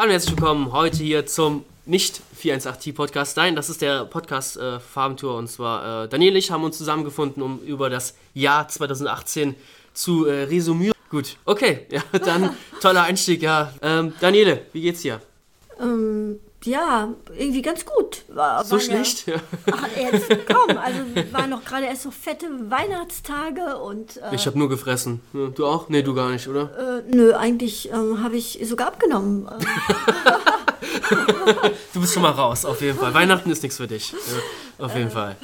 Hallo und herzlich willkommen heute hier zum nicht 418T Podcast. Nein, das ist der Podcast äh, Farbentour und zwar äh, Daniel und ich haben uns zusammengefunden, um über das Jahr 2018 zu äh, resümieren. Gut, okay, ja, dann toller Einstieg, ja. Ähm, Daniele, wie geht's dir? Ähm, ja, irgendwie ganz gut. War, so schlecht? Ja, ach, jetzt komm, also waren noch gerade erst so fette Weihnachtstage und. Äh, ich habe nur gefressen. Du auch? Nee, du gar nicht, oder? Äh, nö, eigentlich ähm, habe ich sogar abgenommen. du bist schon mal raus, auf jeden Fall. Weihnachten ist nichts für dich. Ja, auf jeden äh, Fall.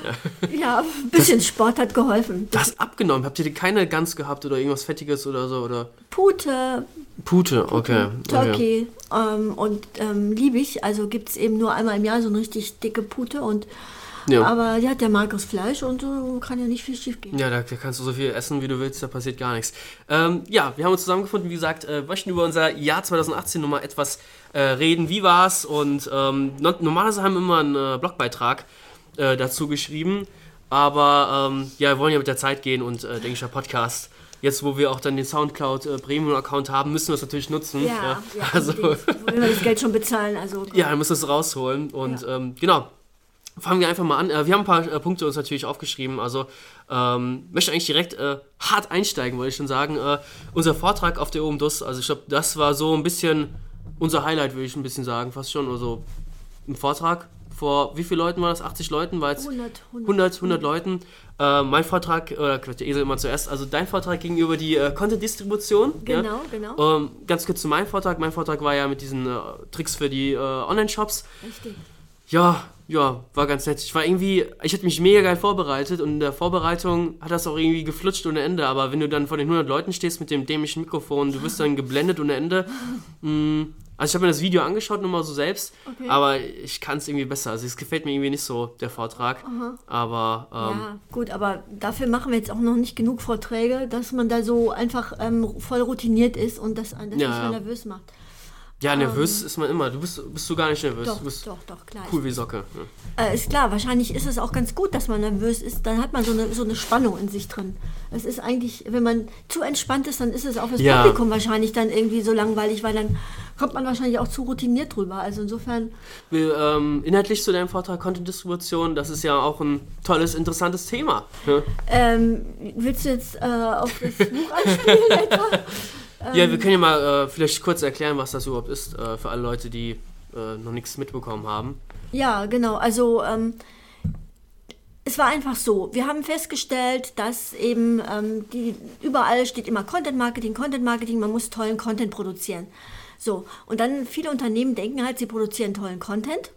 Ja, ja ein bisschen das, Sport hat geholfen. Du hast abgenommen. Habt ihr keine Gans gehabt oder irgendwas Fettiges oder so? Oder? Pute. Pute, okay. Turkey. Okay. Ähm, und ähm, liebe ich. Also gibt es eben nur einmal im Jahr so eine richtig dicke Pute und ja. Aber ja, der mag das Fleisch und so kann ja nicht viel schief gehen. Ja, da, da, kannst du so viel essen, wie du willst, da passiert gar nichts. Ähm, ja, wir haben uns zusammengefunden, wie gesagt, äh, möchten über unser Jahr 2018 nochmal etwas äh, reden. Wie war's? Und ähm, normalerweise haben wir immer einen äh, Blogbeitrag äh, dazu geschrieben. Aber ähm, ja, wir wollen ja mit der Zeit gehen und äh, denke ich, der Podcast jetzt wo wir auch dann den Soundcloud äh, Premium Account haben, müssen wir es natürlich nutzen. Ja, ja. ja also wollen wir das Geld schon bezahlen, also ja, wir müssen es rausholen und ja. ähm, genau fangen wir einfach mal an. Äh, wir haben ein paar äh, Punkte uns natürlich aufgeschrieben. Also ähm, möchte eigentlich direkt äh, hart einsteigen, wollte ich schon sagen. Äh, unser Vortrag auf der OMDUS, also ich glaube, das war so ein bisschen unser Highlight, würde ich ein bisschen sagen, fast schon. Also ein Vortrag vor wie vielen Leuten war das? 80 Leuten? War jetzt 100, 100, 100, 100 Leuten. Äh, mein Vortrag, oder der Esel immer zuerst, also dein Vortrag ging über die äh, Content-Distribution. Genau, ja? genau. Ähm, ganz kurz zu meinem Vortrag. Mein Vortrag war ja mit diesen äh, Tricks für die Online-Shops. Richtig. Ja, ja, war ganz nett. Ich war irgendwie, ich hatte mich mega geil vorbereitet und in der Vorbereitung hat das auch irgendwie geflutscht ohne Ende. Aber wenn du dann vor den 100 Leuten stehst mit dem dämischen Mikrofon, du wirst dann geblendet ohne Ende. Mm, also ich habe mir das Video angeschaut, nur mal so selbst, okay. aber ich kann es irgendwie besser. Also es gefällt mir irgendwie nicht so, der Vortrag. Aha. Aber ähm, Ja, gut, aber dafür machen wir jetzt auch noch nicht genug Vorträge, dass man da so einfach ähm, voll routiniert ist und das, das ja, nicht mehr nervös macht. Ja, nervös ähm, ist man immer. Du bist, bist du gar nicht nervös. Doch, du bist doch, doch, klar. Cool wie Socke. Ja. Äh, ist klar, wahrscheinlich ist es auch ganz gut, dass man nervös ist. Dann hat man so eine, so eine Spannung in sich drin. Es ist eigentlich, wenn man zu entspannt ist, dann ist es auch fürs ja. Publikum wahrscheinlich dann irgendwie so langweilig, weil dann kommt man wahrscheinlich auch zu routiniert drüber. Also insofern. Wir, ähm, inhaltlich zu deinem Vortrag Content-Distribution, das ist ja auch ein tolles, interessantes Thema. Ja? Ähm, willst du jetzt äh, auf das Buch anspielen etwa? Ja, wir können ja mal äh, vielleicht kurz erklären, was das überhaupt ist, äh, für alle Leute, die äh, noch nichts mitbekommen haben. Ja, genau. Also ähm, es war einfach so. Wir haben festgestellt, dass eben ähm, die, überall steht immer Content Marketing, Content Marketing, man muss tollen Content produzieren. So, und dann viele Unternehmen denken halt, sie produzieren tollen Content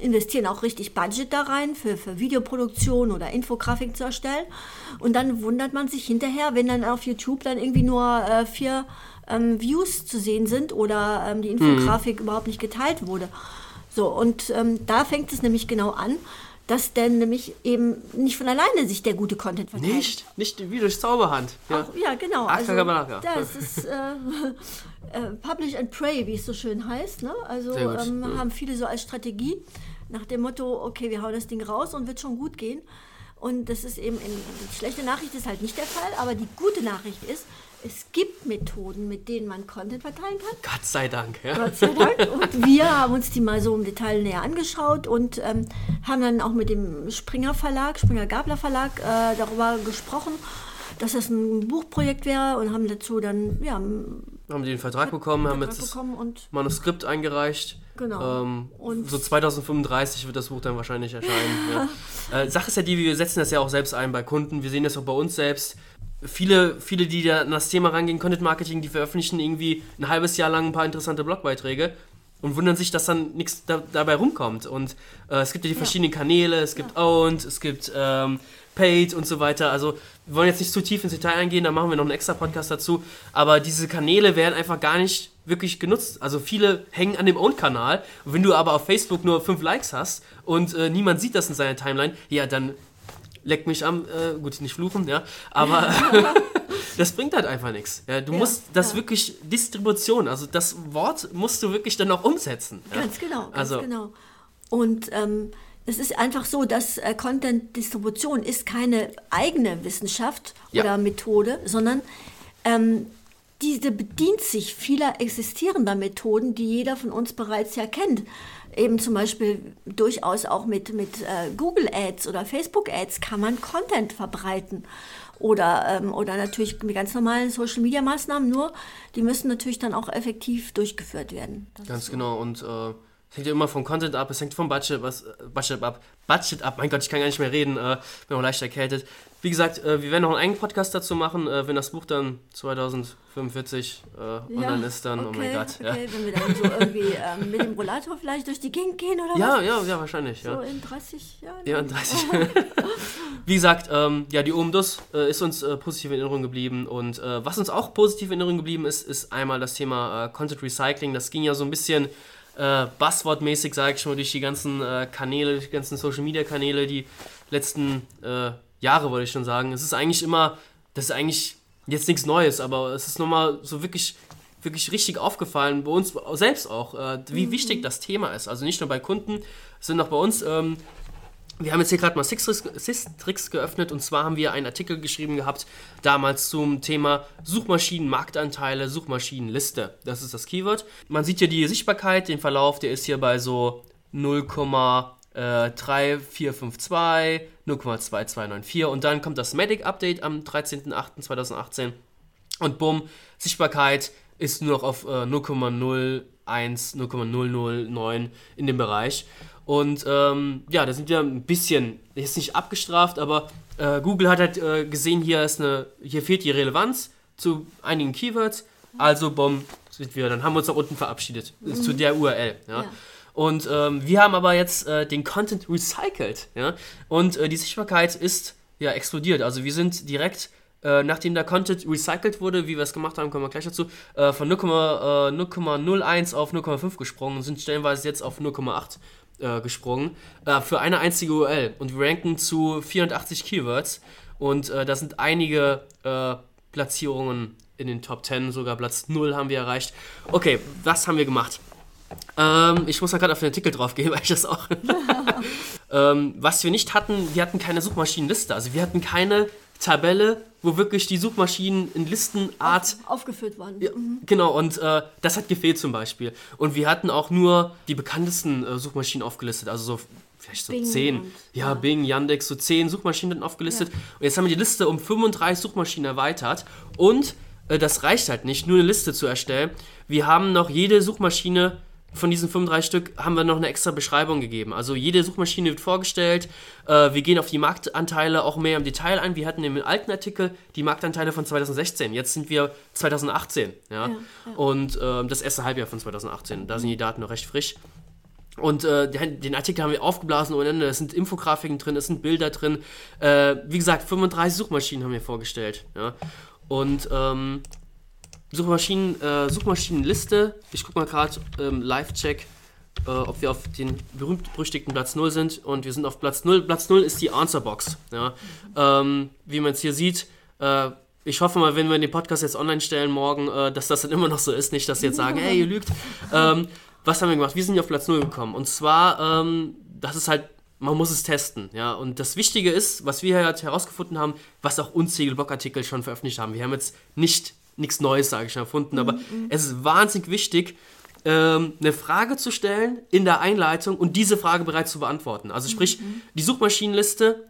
investieren auch richtig Budget da rein für, für Videoproduktion oder Infografik zu erstellen. Und dann wundert man sich hinterher, wenn dann auf YouTube dann irgendwie nur äh, vier ähm, Views zu sehen sind oder ähm, die Infografik mhm. überhaupt nicht geteilt wurde. So, und ähm, da fängt es nämlich genau an dass denn nämlich eben nicht von alleine sich der gute Content verteilt. Nicht, nicht wie durch Zauberhand. Ja, Auch, ja genau. Also, das ist äh, äh, Publish and Pray, wie es so schön heißt. Ne? Also ähm, ja. haben viele so als Strategie nach dem Motto, okay, wir hauen das Ding raus und wird schon gut gehen. Und das ist eben, in, die schlechte Nachricht ist halt nicht der Fall, aber die gute Nachricht ist, es gibt Methoden, mit denen man Content verteilen kann. Gott sei Dank. Ja. Gott sei Dank. Und wir haben uns die mal so im Detail näher angeschaut und ähm, haben dann auch mit dem Springer Verlag, Springer Gabler Verlag, äh, darüber gesprochen, dass das ein Buchprojekt wäre und haben dazu dann, ja. Haben den Vertrag bekommen, haben jetzt das Manuskript eingereicht. Genau. Ähm, und so 2035 wird das Buch dann wahrscheinlich erscheinen. ja. äh, Sache ist ja die, wir setzen das ja auch selbst ein bei Kunden. Wir sehen das auch bei uns selbst viele, viele, die da an das Thema rangehen, Content Marketing, die veröffentlichen irgendwie ein halbes Jahr lang ein paar interessante Blogbeiträge und wundern sich, dass dann nichts da, dabei rumkommt. Und äh, es gibt ja die verschiedenen Kanäle, es gibt ja. Owned, es gibt ähm, Paid und so weiter. Also wir wollen jetzt nicht zu tief ins Detail eingehen, da machen wir noch einen extra Podcast dazu. Aber diese Kanäle werden einfach gar nicht wirklich genutzt. Also viele hängen an dem Owned-Kanal. Wenn du aber auf Facebook nur fünf Likes hast und äh, niemand sieht das in seiner Timeline, ja, dann leck mich am, äh, gut, nicht fluchen, ja, aber das bringt halt einfach nichts. Ja, du ja, musst das ja. wirklich Distribution, also das Wort musst du wirklich dann auch umsetzen. Ganz genau, ganz also, genau. Und ähm, es ist einfach so, dass äh, Content-Distribution ist keine eigene Wissenschaft oder Methode, sondern ähm, diese bedient sich vieler existierender Methoden, die jeder von uns bereits ja kennt. Eben zum Beispiel durchaus auch mit, mit äh, Google Ads oder Facebook Ads kann man Content verbreiten. Oder, ähm, oder natürlich mit ganz normalen Social Media Maßnahmen, nur die müssen natürlich dann auch effektiv durchgeführt werden. Das ganz so. genau. Und äh es hängt ja immer vom Content ab, es hängt vom Budget, was, Budget ab. Budget ab, mein Gott, ich kann gar nicht mehr reden, äh, bin auch leicht erkältet. Wie gesagt, äh, wir werden noch einen eigenen Podcast dazu machen, äh, wenn das Buch dann 2045 äh, ja, online ist, dann, okay, oh mein Gott. Okay, ja. wenn wir dann so irgendwie ähm, mit dem Rollator vielleicht durch die Gegend gehen oder ja, was? Ja, ja, wahrscheinlich. So ja. in 30 Jahren? Ja, in 30 Jahren. Wie gesagt, ähm, ja, die OMDUS äh, ist uns äh, positiv in Erinnerung geblieben und was uns auch positiv in Erinnerung geblieben ist, ist einmal das Thema Content Recycling. Das ging ja so ein bisschen äh, Buzzword-mäßig, sage ich mal, durch die ganzen äh, Kanäle, die ganzen Social-Media-Kanäle, die letzten äh, Jahre, wollte ich schon sagen. Es ist eigentlich immer, das ist eigentlich jetzt nichts Neues, aber es ist nochmal so wirklich, wirklich richtig aufgefallen, bei uns selbst auch, äh, wie mhm. wichtig das Thema ist. Also nicht nur bei Kunden, sondern auch bei uns. Ähm, wir haben jetzt hier gerade mal Systrix geöffnet und zwar haben wir einen Artikel geschrieben gehabt, damals zum Thema Suchmaschinenmarktanteile, Suchmaschinenliste. Das ist das Keyword. Man sieht hier die Sichtbarkeit, den Verlauf, der ist hier bei so 0,3452, 0,2294 und dann kommt das Medic Update am 13.08.2018 und bumm, Sichtbarkeit ist nur noch auf äh, 0,01, 0,009 in dem Bereich. Und ähm, ja, da sind wir ein bisschen, jetzt nicht abgestraft, aber äh, Google hat halt äh, gesehen, hier ist eine, hier fehlt die Relevanz zu einigen Keywords. Also, bom, sind wir, dann haben wir uns nach unten verabschiedet mhm. zu der URL. Ja. ja. Und ähm, wir haben aber jetzt äh, den Content recycelt. Ja? Und äh, die Sichtbarkeit ist ja explodiert. Also wir sind direkt äh, nachdem der Content recycelt wurde, wie wir es gemacht haben, kommen wir gleich dazu, äh, von 0,01 auf 0,5 gesprungen und sind stellenweise jetzt auf 0,8 äh, gesprungen äh, für eine einzige URL. Und wir ranken zu 480 Keywords. Und äh, da sind einige äh, Platzierungen in den Top 10, sogar Platz 0 haben wir erreicht. Okay, was haben wir gemacht? Ähm, ich muss da gerade auf den Artikel drauf gehen, weil ich das auch. ähm, was wir nicht hatten, wir hatten keine Suchmaschinenliste. Also wir hatten keine Tabelle, wo wirklich die Suchmaschinen in Listenart Auf, aufgeführt waren. Ja, mhm. Genau, und äh, das hat gefehlt zum Beispiel. Und wir hatten auch nur die bekanntesten äh, Suchmaschinen aufgelistet, also so vielleicht so Bing zehn. Und, ja, ja, Bing, Yandex, so zehn Suchmaschinen aufgelistet. Ja. Und jetzt haben wir die Liste um 35 Suchmaschinen erweitert. Und äh, das reicht halt nicht, nur eine Liste zu erstellen. Wir haben noch jede Suchmaschine von diesen 35 Stück haben wir noch eine extra Beschreibung gegeben. Also jede Suchmaschine wird vorgestellt. Äh, wir gehen auf die Marktanteile auch mehr im Detail ein. Wir hatten im alten Artikel die Marktanteile von 2016. Jetzt sind wir 2018. Ja? ja, ja. Und äh, das erste Halbjahr von 2018. Da sind die Daten noch recht frisch. Und äh, den Artikel haben wir aufgeblasen ohne Ende. Es sind Infografiken drin, es sind Bilder drin. Äh, wie gesagt, 35 Suchmaschinen haben wir vorgestellt. Ja? Und ähm, Suchmaschinen, äh, Suchmaschinenliste. Ich gucke mal gerade ähm, Live-Check, äh, ob wir auf den berühmt-berüchtigten Platz 0 sind. Und wir sind auf Platz 0. Platz 0 ist die Answerbox. Ja? Ähm, wie man es hier sieht. Äh, ich hoffe mal, wenn wir den Podcast jetzt online stellen morgen, äh, dass das dann immer noch so ist. Nicht, dass sie jetzt sagen, hey, ihr lügt. Ähm, was haben wir gemacht? Wir sind auf Platz 0 gekommen. Und zwar, ähm, das ist halt man muss es testen, ja. Und das Wichtige ist, was wir halt herausgefunden haben, was auch unzählige Blogartikel schon veröffentlicht haben. Wir haben jetzt nicht nichts Neues, sage ich, erfunden, aber mhm. es ist wahnsinnig wichtig, ähm, eine Frage zu stellen in der Einleitung und diese Frage bereits zu beantworten. Also sprich, mhm. die Suchmaschinenliste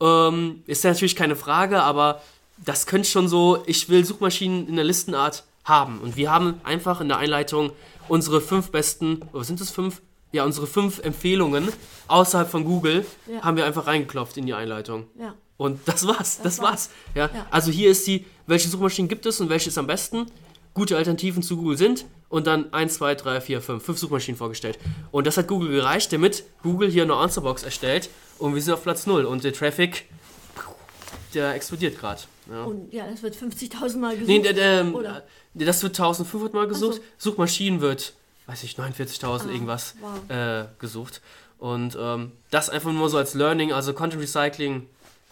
ähm, ist ja natürlich keine Frage, aber das könnte schon so, ich will Suchmaschinen in der Listenart haben. Und wir haben einfach in der Einleitung unsere fünf besten, oder sind es fünf? Ja, unsere fünf Empfehlungen außerhalb von Google ja. haben wir einfach reingeklopft in die Einleitung. Ja. Und das war's, das, das war's. war's. Ja? ja? Also hier ist die, welche Suchmaschinen gibt es und welche ist am besten, gute Alternativen zu Google sind und dann 1, 2, 3, 4, 5, 5 Suchmaschinen vorgestellt. Und das hat Google gereicht, damit Google hier eine Answerbox erstellt und wir sind auf Platz 0 und der Traffic, der explodiert gerade. Ja. Und ja, das wird 50.000 Mal gesucht. Nee, der, der, oder? das wird 1500 Mal gesucht. So. Suchmaschinen wird, weiß ich, 49.000 ah, irgendwas wow. äh, gesucht. Und ähm, das einfach nur so als Learning, also Content Recycling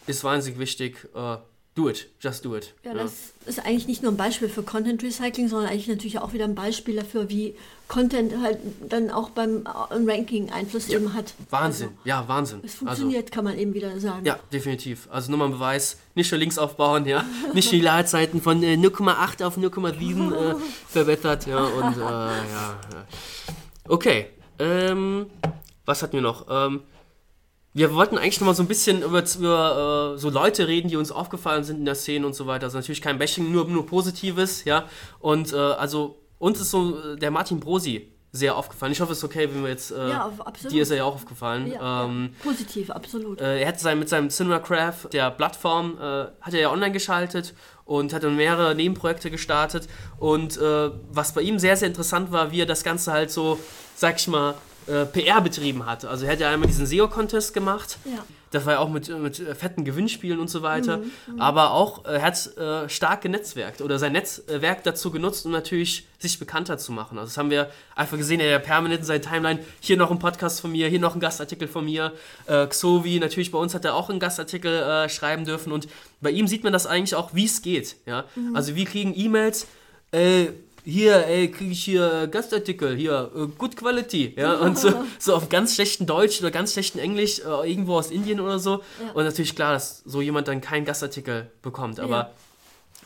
ist wahnsinnig wichtig. Äh, do it, just do it. Ja, das ist eigentlich nicht nur ein Beispiel für Content Recycling, sondern eigentlich natürlich auch wieder ein Beispiel dafür, wie Content halt dann auch beim äh, Ranking Einfluss eben hat. Wahnsinn, ja, Wahnsinn. Es funktioniert, kann man eben wieder sagen. Ja, definitiv. Also nochmal ein Beweis, nicht nur links aufbauen, ja, nicht die Ladezeiten von äh, 0,8 auf 0,7 äh, verbessert, ja, und äh, ja, ja. Okay, ähm, was hatten wir noch? Ähm, wir wollten eigentlich noch mal so ein bisschen über, über äh, so Leute reden, die uns aufgefallen sind in der Szene und so weiter. Also natürlich kein Bashing, nur, nur Positives, ja. Und äh, also uns ist so äh, der Martin Brosi sehr aufgefallen. Ich hoffe, es ist okay, wenn wir jetzt. Äh, Ja, absolut. Dir ist er ja auch aufgefallen. Ja, ähm, ja. Positiv, absolut. äh, er hat sein, mit seinem Cinemacraft, der Plattform, äh, hat er ja online geschaltet und hat dann mehrere Nebenprojekte gestartet. Und äh, was bei ihm sehr, sehr interessant war, wie er das Ganze halt so, sag ich mal, äh, PR betrieben hat. Also er hat ja einmal diesen SEO-Contest gemacht. Ja. Das war ja auch mit, mit äh, fetten Gewinnspielen und so weiter. Mhm, Aber auch, äh, er hat äh, stark genetzwerkt oder sein Netzwerk dazu genutzt, um natürlich sich bekannter zu machen. Also das haben wir einfach gesehen, er hat ja permanent in seiner Timeline, hier noch ein Podcast von mir, hier noch ein Gastartikel von mir. Äh, Xovi, natürlich bei uns hat er auch einen Gastartikel äh, schreiben dürfen und bei ihm sieht man das eigentlich auch, wie es geht. Ja? Also wir kriegen E-Mails, äh, hier, ey, kriege ich hier Gastartikel, hier, äh, Good Quality, ja, und so, so auf ganz schlechten Deutsch oder ganz schlechten Englisch, äh, irgendwo aus Indien oder so. Ja. Und natürlich klar, dass so jemand dann keinen Gastartikel bekommt, aber Ja.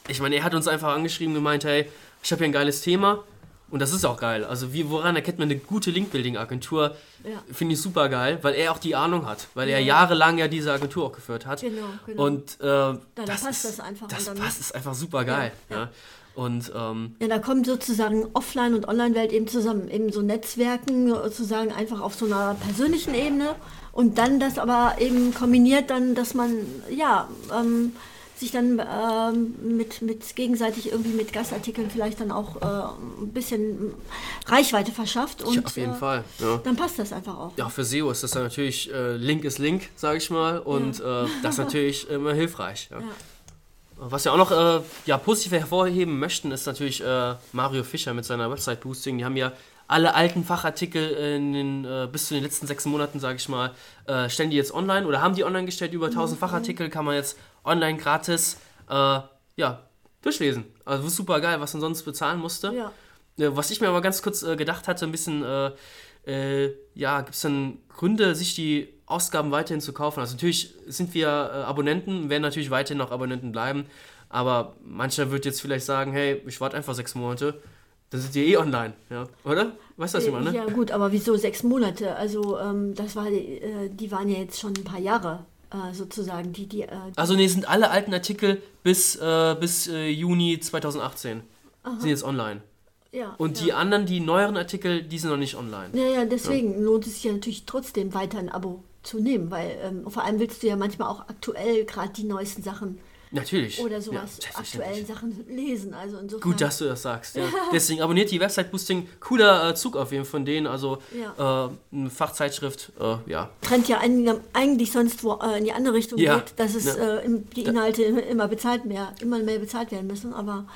ich meine, er hat uns einfach angeschrieben und gemeint, hey, ich habe hier ein geiles Thema und das ist auch geil. Also wie, woran erkennt man eine gute Link-Building-Agentur? Ja. Finde ich super geil, weil er auch die Ahnung hat, weil er Ja. jahrelang ja diese Agentur auch geführt hat. Genau, genau. Und äh, da das, passt ist, das einfach. das passt, ist einfach super geil. Ja, Und ähm, Ja, da kommt sozusagen Offline- und Online-Welt eben zusammen. Eben so Netzwerken sozusagen einfach auf so einer persönlichen Ebene und dann das aber eben kombiniert dann, dass man ja ähm, sich dann ähm, mit, mit gegenseitig irgendwie mit Gastartikeln vielleicht dann auch äh, ein bisschen Reichweite verschafft und ja, auf jeden äh, Fall. Ja. dann passt das einfach auch. Ja, für SEO ist das dann natürlich, äh, Link ist Link, sage ich mal, und äh, das ist natürlich immer hilfreich. Ja. Was wir auch noch äh, ja, positiv hervorheben möchten, ist natürlich äh, Mario Fischer mit seiner Website-Boosting. Die haben ja alle alten Fachartikel in den, äh, bis zu den letzten sechs Monaten, sage ich mal, äh, stellen die jetzt online oder haben die online gestellt. Über 1000 Fachartikel kann man jetzt online gratis äh, ja, durchlesen. Also super geil, was man sonst bezahlen musste. Ja. Ja, Was ich mir aber ganz kurz äh, gedacht hatte, ein bisschen, äh, äh, ja, gibt es dann Gründe, sich die Ausgaben weiterhin zu kaufen? Also natürlich sind wir äh, Abonnenten, werden natürlich weiterhin noch Abonnenten bleiben, aber mancher wird jetzt vielleicht sagen, hey, ich warte einfach sechs Monate, dann sind die eh online, ja, oder? Weißt du, was ich meine? Ja gut, aber wieso sechs Monate? Also ähm, das war, die, äh, die waren ja jetzt schon ein paar Jahre äh, sozusagen, die, die, äh, Also nee, sind alle alten Artikel bis, äh, bis Juni 2018 sind jetzt online. ja. Und ja. die anderen, die neueren Artikel, die sind noch nicht online. Ja, ja, deswegen lohnt es sich ja natürlich trotzdem weiter ein Abo zu nehmen, weil ähm, vor allem willst du ja manchmal auch aktuell gerade die neuesten Sachen Natürlich. oder Ja, sowas, selbstverständlich. aktuellen Sachen lesen. Also insofern. Gut, dass du das sagst. Ja. Deswegen abonniert die Website Boosting. Cooler äh, Zug auf jeden Fall von denen. Also äh, eine Fachzeitschrift, äh, ja. Trend ja eigentlich sonst wo, äh, in die andere Richtung Ja. geht, dass es Ja. äh, die Inhalte immer, immer bezahlt mehr, immer mehr bezahlt werden müssen. Aber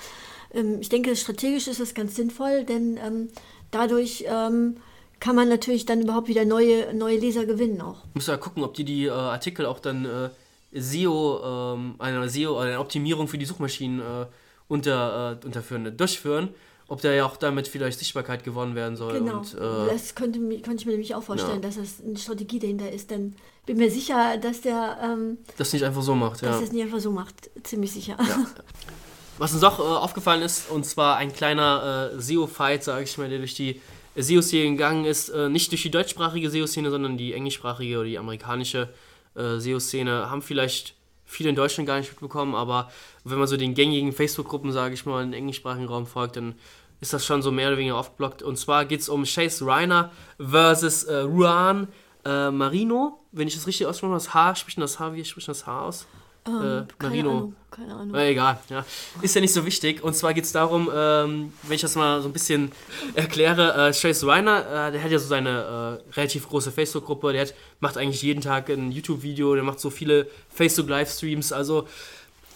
ähm, ich denke, strategisch ist es ganz sinnvoll, denn ähm, dadurch ähm, kann man natürlich dann überhaupt wieder neue, neue Leser gewinnen auch. Muss ja gucken, ob die die äh, Artikel auch dann äh, SEO, ähm, eine SEO, oder eine Optimierung für die Suchmaschinen äh, unter, äh, unterführen, durchführen. Ob da ja auch damit vielleicht Sichtbarkeit gewonnen werden soll. Genau. Und, äh, das könnte, könnte ich mir nämlich auch vorstellen, Ja. dass das eine Strategie dahinter ist. Denn bin mir sicher, dass der ähm, das nicht einfach so macht. Ja. dass das nicht einfach so macht. Ziemlich sicher. Was uns auch äh, aufgefallen ist, und zwar ein kleiner äh, SEO-Fight, sage ich mal, der durch die SEO-Szene gegangen ist, äh, nicht durch die deutschsprachige SEO-Szene, sondern die englischsprachige oder die amerikanische äh, SEO-Szene, haben vielleicht viele in Deutschland gar nicht mitbekommen, aber wenn man so den gängigen Facebook-Gruppen, sage ich mal, im englischsprachigen Raum folgt, dann ist das schon so mehr oder weniger aufgeblockt. Und zwar geht es um Chase Reiner versus äh, Ruan äh, Marino, wenn ich das richtig ausspreche, das H, spricht das H, wie spricht das H aus? Ähm, äh, keine Marino. Ahnung. Keine Ahnung. Na, egal, ja. Ist ja nicht so wichtig. Und zwar geht es darum, ähm, wenn ich das mal so ein bisschen erkläre, äh, Chase Reiner, äh, der hat ja so seine äh, relativ große Facebook-Gruppe, der hat, macht eigentlich jeden Tag ein YouTube-Video, der macht so viele Facebook-Livestreams, also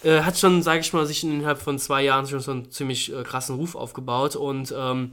äh, hat schon, sage ich mal, sich innerhalb von zwei Jahren schon so einen ziemlich äh, krassen Ruf aufgebaut und ähm,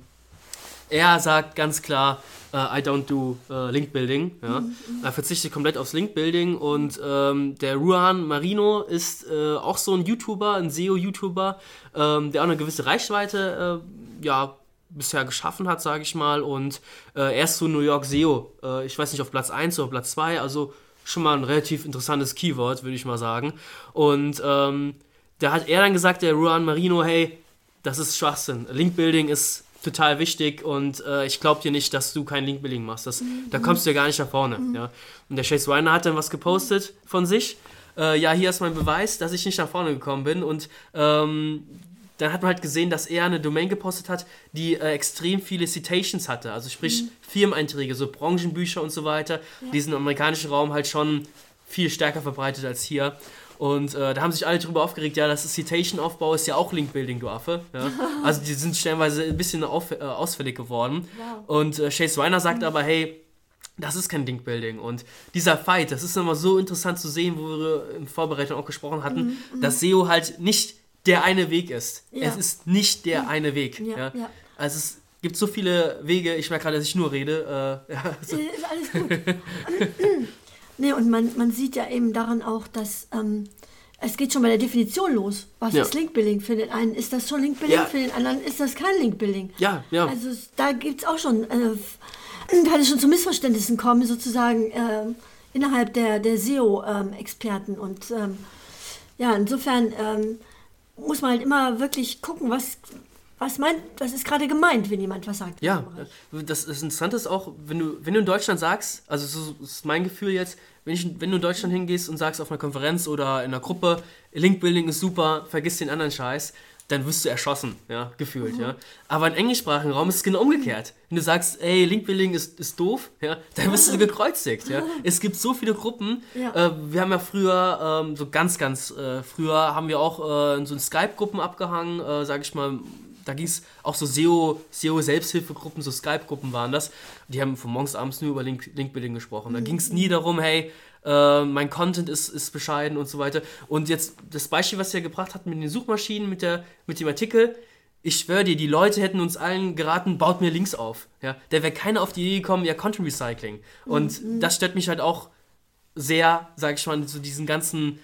er sagt ganz klar, äh, I don't do äh, Link Building. Ja. Mhm. Er verzichtet komplett aufs Link Building und ähm, der Ruan Marino ist äh, auch so ein YouTuber, ein SEO-YouTuber, ähm, der auch eine gewisse Reichweite äh, ja, bisher geschaffen hat, sage ich mal. Und äh, er ist so New York SEO. Äh, ich weiß nicht, auf Platz 1 oder Platz 2, also schon mal ein relativ interessantes Keyword, würde ich mal sagen. Und ähm, da hat er dann gesagt, der Ruan Marino, hey, das ist Schwachsinn. Link-Building ist total wichtig und äh, ich glaube dir nicht, dass du kein Link-Building machst. Das, mhm. Da kommst du ja gar nicht nach vorne. Mhm. Ja. Und der Chase Reiner hat dann was gepostet von sich. Äh, ja, hier ist mein Beweis, dass ich nicht nach vorne gekommen bin. Und ähm, dann hat man halt gesehen, dass er eine Domain gepostet hat, die äh, extrem viele Citations hatte. Also sprich mhm. Firmeneinträge, so Branchenbücher und so weiter. Ja. Die sind im amerikanischen Raum halt schon viel stärker verbreitet als hier. Und äh, da haben sich alle drüber aufgeregt, ja, das Citation-Aufbau, ist ja auch Link-Building, du Affe. Ja? Also die sind stellenweise ein bisschen auf, äh, ausfällig geworden. Wow. Und äh, Chase Reiner sagt mhm. aber, hey, das ist kein Link-Building. Und dieser Fight, das ist immer so interessant zu sehen, wo wir in Vorbereitung auch gesprochen hatten, mhm. mhm. dass SEO halt nicht der eine Weg ist. Ja. Es ist nicht der eine Weg. Ja, ja. Also es gibt so viele Wege, ich merke gerade, dass ich nur rede. Äh, also. Ist alles gut. Nee, und man, man sieht ja eben daran auch, dass ähm, es geht schon bei der Definition los. Was ja. ist Linkbuilding? Für den einen ist das schon Linkbuilding, ja. für den anderen ist das kein Linkbuilding. Ja, ja. Also da gibt es auch schon, äh, kann es schon zu Missverständnissen kommen, sozusagen äh, innerhalb der, der SEO-Experten. Ähm, und ähm, ja, insofern ähm, muss man halt immer wirklich gucken, was, was meint, was ist gerade gemeint, wenn jemand was sagt? Ja, das, das Interessante ist auch, wenn du, wenn du in Deutschland sagst, also so ist mein Gefühl jetzt, wenn, ich, wenn du in Deutschland hingehst und sagst auf einer Konferenz oder in einer Gruppe, Linkbuilding ist super, vergiss den anderen Scheiß, dann wirst du erschossen, ja, gefühlt, mhm. ja. Aber im englischsprachigen Raum ist es genau umgekehrt. Wenn du sagst, ey, Linkbuilding ist, ist doof, ja, dann wirst du gekreuzigt, ja. Es gibt so viele Gruppen. Ja. Äh, wir haben ja früher, ähm, so ganz, ganz äh, früher, haben wir auch äh, in so Skype-Gruppen abgehangen, äh, sag ich mal, da ging es auch so SEO, SEO Selbsthilfegruppen, so Skype-Gruppen waren das. Die haben von morgens abends nur über Link, Linkbuilding gesprochen. Da mhm. ging es nie darum, hey, äh, mein Content ist, ist bescheiden und so weiter. Und jetzt das Beispiel, was ihr gebracht habt mit den Suchmaschinen, mit, der, mit dem Artikel, ich schwöre dir, die Leute hätten uns allen geraten, baut mir Links auf. Ja? Da wäre keiner auf die Idee gekommen, ja, Content Recycling. Und mhm. das stört mich halt auch sehr, sag ich mal, zu diesen ganzen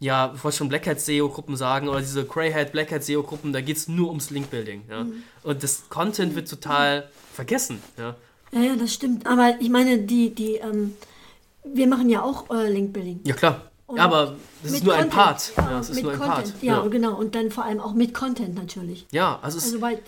ja, ich wollte schon Black Hat SEO-Gruppen sagen oder diese Grey Hat, Black Hat SEO-Gruppen, da geht es nur ums Link-Building. Ja? Mhm. Und das Content wird total vergessen. Ja? ja, ja, das stimmt. Aber ich meine, die, die, ähm, wir machen ja auch äh, Link-Building. Ja, klar. ja, aber das ist nur Content. ein Part. Ja, das ist nur ein Content. Part. Ja, genau. Und dann vor allem auch mit Content natürlich. Ja, also es also weil,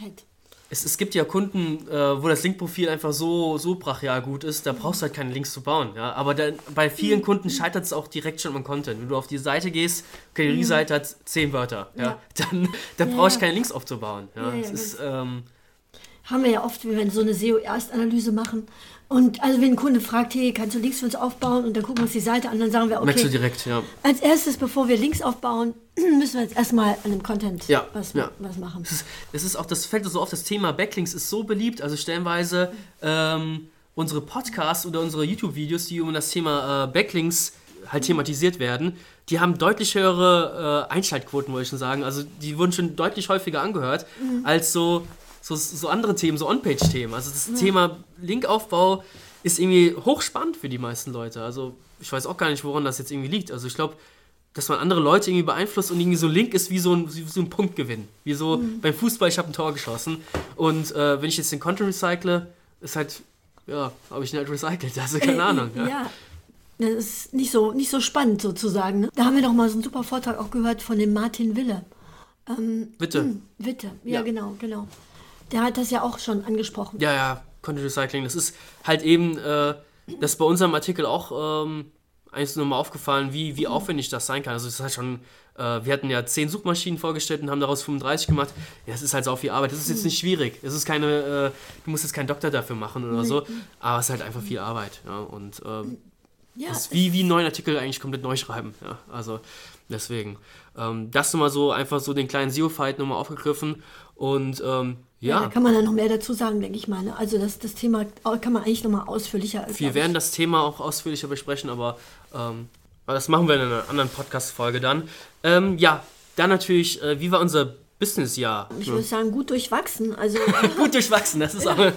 halt es, es gibt ja Kunden, äh, wo das Linkprofil einfach so, so brachial gut ist, da brauchst du halt keine Links zu bauen. Ja? Aber dann, bei vielen Kunden scheitert es auch direkt schon am Content. Wenn du auf die Seite gehst, okay, die mhm. Seite hat zehn Wörter, ja? ja. dann, dann ja. brauche ich keine Links aufzubauen. Ja? ja ist, ähm, haben wir ja oft, wenn wir so eine SEO-Erstanalyse machen, und also wenn ein Kunde fragt, hey, kannst du Links für uns aufbauen? Und dann gucken wir uns die Seite an, dann sagen wir, okay. Merkst du direkt, ja. Als erstes, bevor wir Links aufbauen, müssen wir jetzt erstmal an dem Content ja, was, ja. was machen. Das ist, das ist auch, das fällt so auf, das Thema Backlinks ist so beliebt, also stellenweise ähm, unsere Podcasts oder unsere YouTube-Videos, die um das Thema äh, Backlinks halt thematisiert werden, die haben deutlich höhere äh, Einschaltquoten, wollte ich schon sagen. Also die wurden schon deutlich häufiger angehört, mhm. als so so, so andere Themen, so On-Page-Themen. Also das ja. Thema Linkaufbau ist irgendwie hochspannend für die meisten Leute. Also ich weiß auch gar nicht, woran das jetzt irgendwie liegt. Also ich glaube, dass man andere Leute irgendwie beeinflusst und irgendwie so ein Link ist wie so ein, wie so ein Punktgewinn. Wie so mhm. beim Fußball, ich habe ein Tor geschossen. Und äh, wenn ich jetzt den Content recycle, ist halt, ja, habe ich ihn halt recycelt. Also keine äh, Ahnung. Ja. ja. Das ist nicht so, nicht so spannend sozusagen. Ne? Da haben wir doch mal so einen super Vortrag auch gehört von dem Martin Wille. Ähm, Witte. Mh, hm, Witte, ja, ja, genau, genau. Der hat das ja auch schon angesprochen. Ja, ja, Content Recycling. Das ist halt eben, äh, das ist bei unserem Artikel auch ähm, eigentlich so nochmal aufgefallen, wie, wie aufwendig das sein kann. Also, das ist halt schon, äh, wir hatten ja 10 Suchmaschinen vorgestellt und haben daraus 35 gemacht. Ja, das ist halt so viel Arbeit. Das ist jetzt nicht schwierig. Es ist keine, äh, du musst jetzt keinen Doktor dafür machen oder so, aber es ist halt einfach viel Arbeit. Ja, und ähm, ja, das ist wie, wie einen neuen Artikel eigentlich komplett neu schreiben. Ja, also deswegen. Ähm, das nochmal so, einfach so den kleinen SEO-Fight nochmal aufgegriffen und ähm, ja. ja. Da kann man dann noch mehr dazu sagen, denke ich mal. Ne? Also das, das Thema kann man eigentlich nochmal ausführlicher. Wir werden das Thema auch ausführlicher besprechen, aber ähm, das machen wir in einer anderen Podcast-Folge dann. Ähm, ja, dann natürlich, äh, wie war unser Businessjahr. Ich würde sagen, gut durchwachsen. Also, Gut durchwachsen, das ist auch. äh,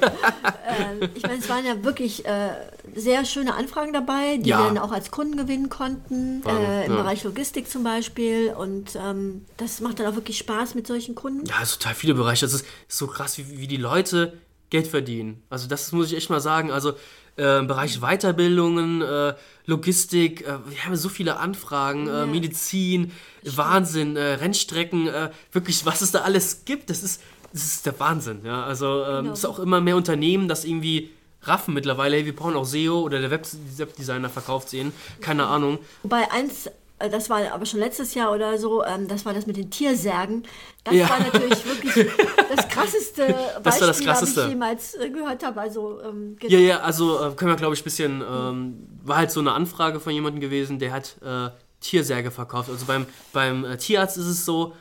ich meine, es waren ja wirklich äh, sehr schöne Anfragen dabei, die Ja. wir dann auch als Kunden gewinnen konnten, Waren, äh, im ja. Bereich Logistik zum Beispiel. Und ähm, das macht dann auch wirklich Spaß mit solchen Kunden. Ja, ist total viele Bereiche. Das ist so krass, wie, wie die Leute Geld verdienen. Also das muss ich echt mal sagen. Also äh, im Bereich Weiterbildungen, äh, Logistik, äh, wir haben so viele Anfragen, äh, Medizin, Wahnsinn, äh, Rennstrecken, wirklich, was es da alles gibt, das ist, das ist der Wahnsinn. Ja? Also ähm, Genau. es ist auch immer mehr Unternehmen, das irgendwie raffen mittlerweile, hey, wir brauchen auch SEO oder der Web Webdesigner verkauft sehen, keine Ahnung. Wobei eins, das war aber schon letztes Jahr oder so, ähm, das war das mit den Tiersärgen. Das Ja. war natürlich wirklich das krasseste Beispiel, Das war das was Krasseste. ich jemals äh, gehört habe. Also, ähm, genau. Ja, ja, also äh, können wir, glaube ich, ein bisschen, ähm, war halt so eine Anfrage von jemandem gewesen, der hat äh, Tiersäge verkauft. Also beim, beim äh, Tierarzt ist es so,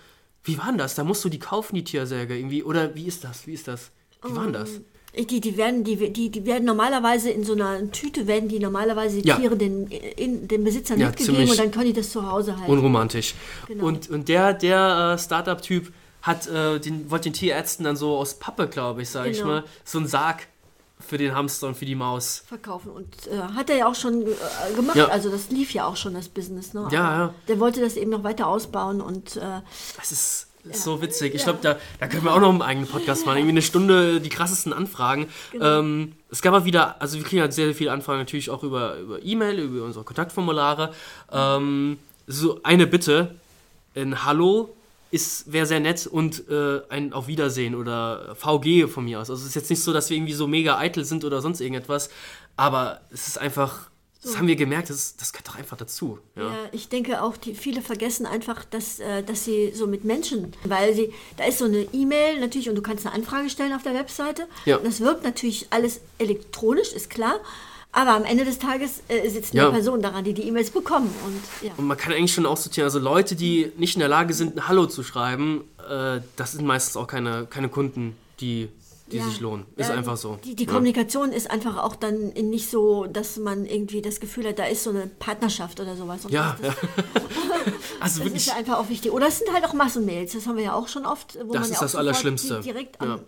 wie war denn das? Da musst du die kaufen, die Tiersäge irgendwie, oder wie ist das? Wie ist das? Wie war denn das? Die, die, werden, die, die, die werden normalerweise in so einer Tüte, werden die normalerweise die Ja. Tiere den, in, den Besitzern Ja, mitgegeben und dann können die das zu Hause halten. Unromantisch. Genau. Und, und der, der äh, Startup-Typ hat äh, den, wollte den Tierärzten dann so aus Pappe, glaube ich, sage ich Genau. mal, so einen Sarg für den Hamster und für die Maus. verkaufen. Und äh, hat er ja auch schon äh, gemacht. Ja. Also das lief ja auch schon, das Business. Ne? Ja, ja. Der wollte das eben noch weiter ausbauen und äh, Das ist, ist so witzig. Ich glaube, da, da können wir auch noch einen eigenen Podcast machen. Irgendwie eine Stunde die krassesten Anfragen. Ähm, es gab mal wieder, also wir kriegen halt sehr, sehr viele Anfragen natürlich auch über über E-Mail, über unsere Kontaktformulare. Ähm, so eine Bitte, ein Hallo ist wäre sehr nett und äh, ein Auf Wiedersehen oder VG von mir aus. Also es ist jetzt nicht so, dass wir irgendwie so mega eitel sind oder sonst irgendetwas, aber es ist einfach, das haben wir gemerkt, das, das gehört doch einfach dazu. Ja. Ja, ich denke auch, die, viele vergessen einfach, dass, äh, dass sie so mit Menschen, weil sie, da ist so eine E-Mail natürlich und du kannst eine Anfrage stellen auf der Webseite. Ja. Und das wirkt natürlich alles elektronisch, ist klar. Aber am Ende des Tages äh, sitzt Ja. eine Person daran, die die E-Mails bekommen. Und ja. Und man kann eigentlich schon aussortieren, also Leute, die nicht in der Lage sind, ein Hallo zu schreiben, äh, das sind meistens auch keine, keine Kunden, die, die Ja. sich lohnen. Ist Ja, einfach so. Die, die Ja. Kommunikation ist einfach auch dann nicht so, dass man irgendwie das Gefühl hat, da ist so eine Partnerschaft oder sowas. Und Ja, das, ja. Also Das ist wirklich, ja einfach auch wichtig. Oder es sind halt auch Massenmails, das haben wir ja auch schon oft. Wo Das man ist ja das Allerschlimmste. di- Direkt an,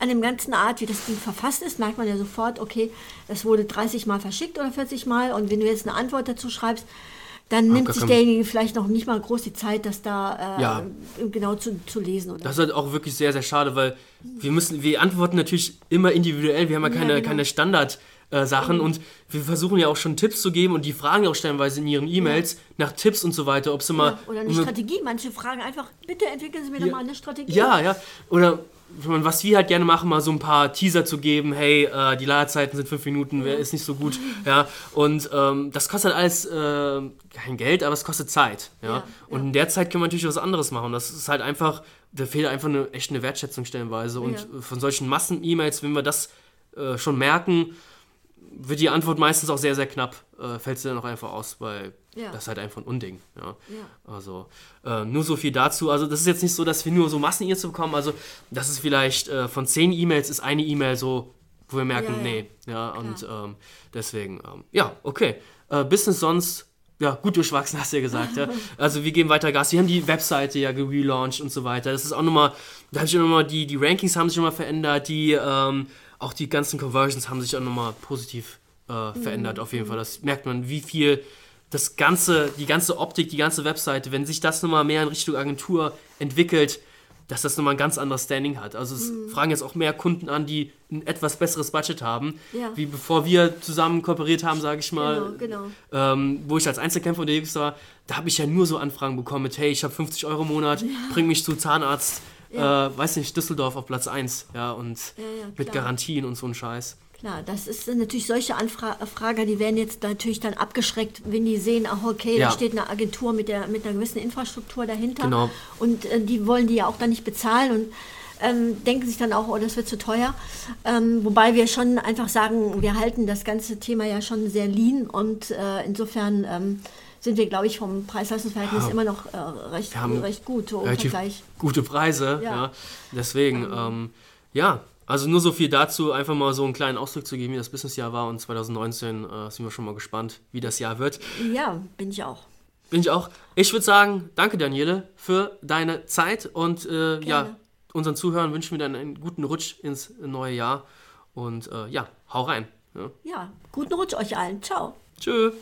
an dem ganzen Art, wie das Ding verfasst ist, merkt man ja sofort, okay, das wurde 30 Mal verschickt oder 40 Mal und wenn du jetzt eine Antwort dazu schreibst, dann nimmt sich derjenige vielleicht noch nicht mal groß die Zeit, das da äh, Ja. genau zu, zu lesen. Oder? das ist halt auch wirklich sehr, sehr schade, weil wir müssen, wir antworten natürlich immer individuell, wir haben ja keine, genau. keine Standard- äh, Sachen und wir versuchen ja auch schon Tipps zu geben und die fragen ja auch stellenweise in ihren E-Mails nach Tipps und so weiter, ob sie mal ja, oder eine um- Strategie. Manche fragen einfach, bitte entwickeln Sie mir doch mal eine Strategie. Ja, ja. Oder was wir halt gerne machen, mal so ein paar Teaser zu geben, hey, äh, die Ladezeiten sind fünf Minuten, wer ist nicht so gut, ja. Und ähm, das kostet halt alles äh, kein Geld, aber es kostet Zeit, ja. Ja, Und in der Zeit können wir natürlich was anderes machen. Das ist halt einfach, da fehlt einfach eine echt eine Wertschätzung stellenweise. Und Ja. von solchen Massen-E-Mails, wenn wir das äh, schon merken, wird die Antwort meistens auch sehr, sehr knapp. Äh, fällt sie dann auch einfach aus, weil Ja. das ist halt einfach ein Unding. Ja. Ja. Also äh, nur so viel dazu. Also das ist jetzt nicht so, dass wir nur so Massen-E-Mails bekommen. Also das ist vielleicht äh, von zehn E-Mails ist eine E-Mail so, wo wir merken, Ja, ja. nee. Ja, und ähm, deswegen, ähm, ja, okay. Äh, Business sonst, ja, gut durchwachsen, hast du ja gesagt. ja. Also wir geben weiter Gas. Wir haben die Webseite ja gelauncht und so weiter. Das ist auch nochmal, da habe ich auch nochmal, die, die Rankings haben sich nochmal verändert, die, ähm, auch die ganzen Conversions haben sich auch nochmal positiv äh, verändert, auf jeden Fall. Das merkt man, wie viel das ganze, die ganze Optik, die ganze Webseite, wenn sich das nochmal mehr in Richtung Agentur entwickelt, dass das nochmal ein ganz anderes Standing hat. Also es fragen jetzt auch mehr Kunden an, die ein etwas besseres Budget haben, Ja. wie bevor wir zusammen kooperiert haben, sage ich mal. Genau, genau. Ähm, wo ich als Einzelkämpfer unterwegs war, da habe ich ja nur so Anfragen bekommen mit, hey, ich habe 50 Euro im Monat, bring mich zu Zahnarzt, Ja. äh, weiß nicht, Düsseldorf auf Platz 1, ja, und Ja, ja, mit. Garantien und so ein Scheiß. Klar, das ist natürlich solche Anfrager, die werden jetzt natürlich dann abgeschreckt, wenn die sehen, ach okay, Ja. da steht eine Agentur mit, der, mit einer gewissen Infrastruktur dahinter. Genau. Und äh, die wollen die ja auch dann nicht bezahlen und ähm, denken sich dann auch, oh, das wird zu teuer. Ähm, wobei wir schon einfach sagen, wir halten das ganze Thema ja schon sehr lean und äh, insofern ähm, sind wir, glaube ich, vom Preis-Leistungs-Verhältnis Ja. immer noch äh, recht, Wir haben recht gut relativ gute Preise. Ja. Ja. Deswegen, ähm, ja, also nur so viel dazu, einfach mal so einen kleinen Ausdruck zu geben, wie das Businessjahr war und 2019 äh, sind wir schon mal gespannt, wie das Jahr wird. Ja, bin ich auch. Bin ich auch. Ich würde sagen, danke Daniele für deine Zeit und äh, ja, unseren Zuhörern wünschen wir dann einen guten Rutsch ins neue Jahr und äh, ja, hau rein. Ja. ja, guten Rutsch euch allen. Ciao. Tschüss.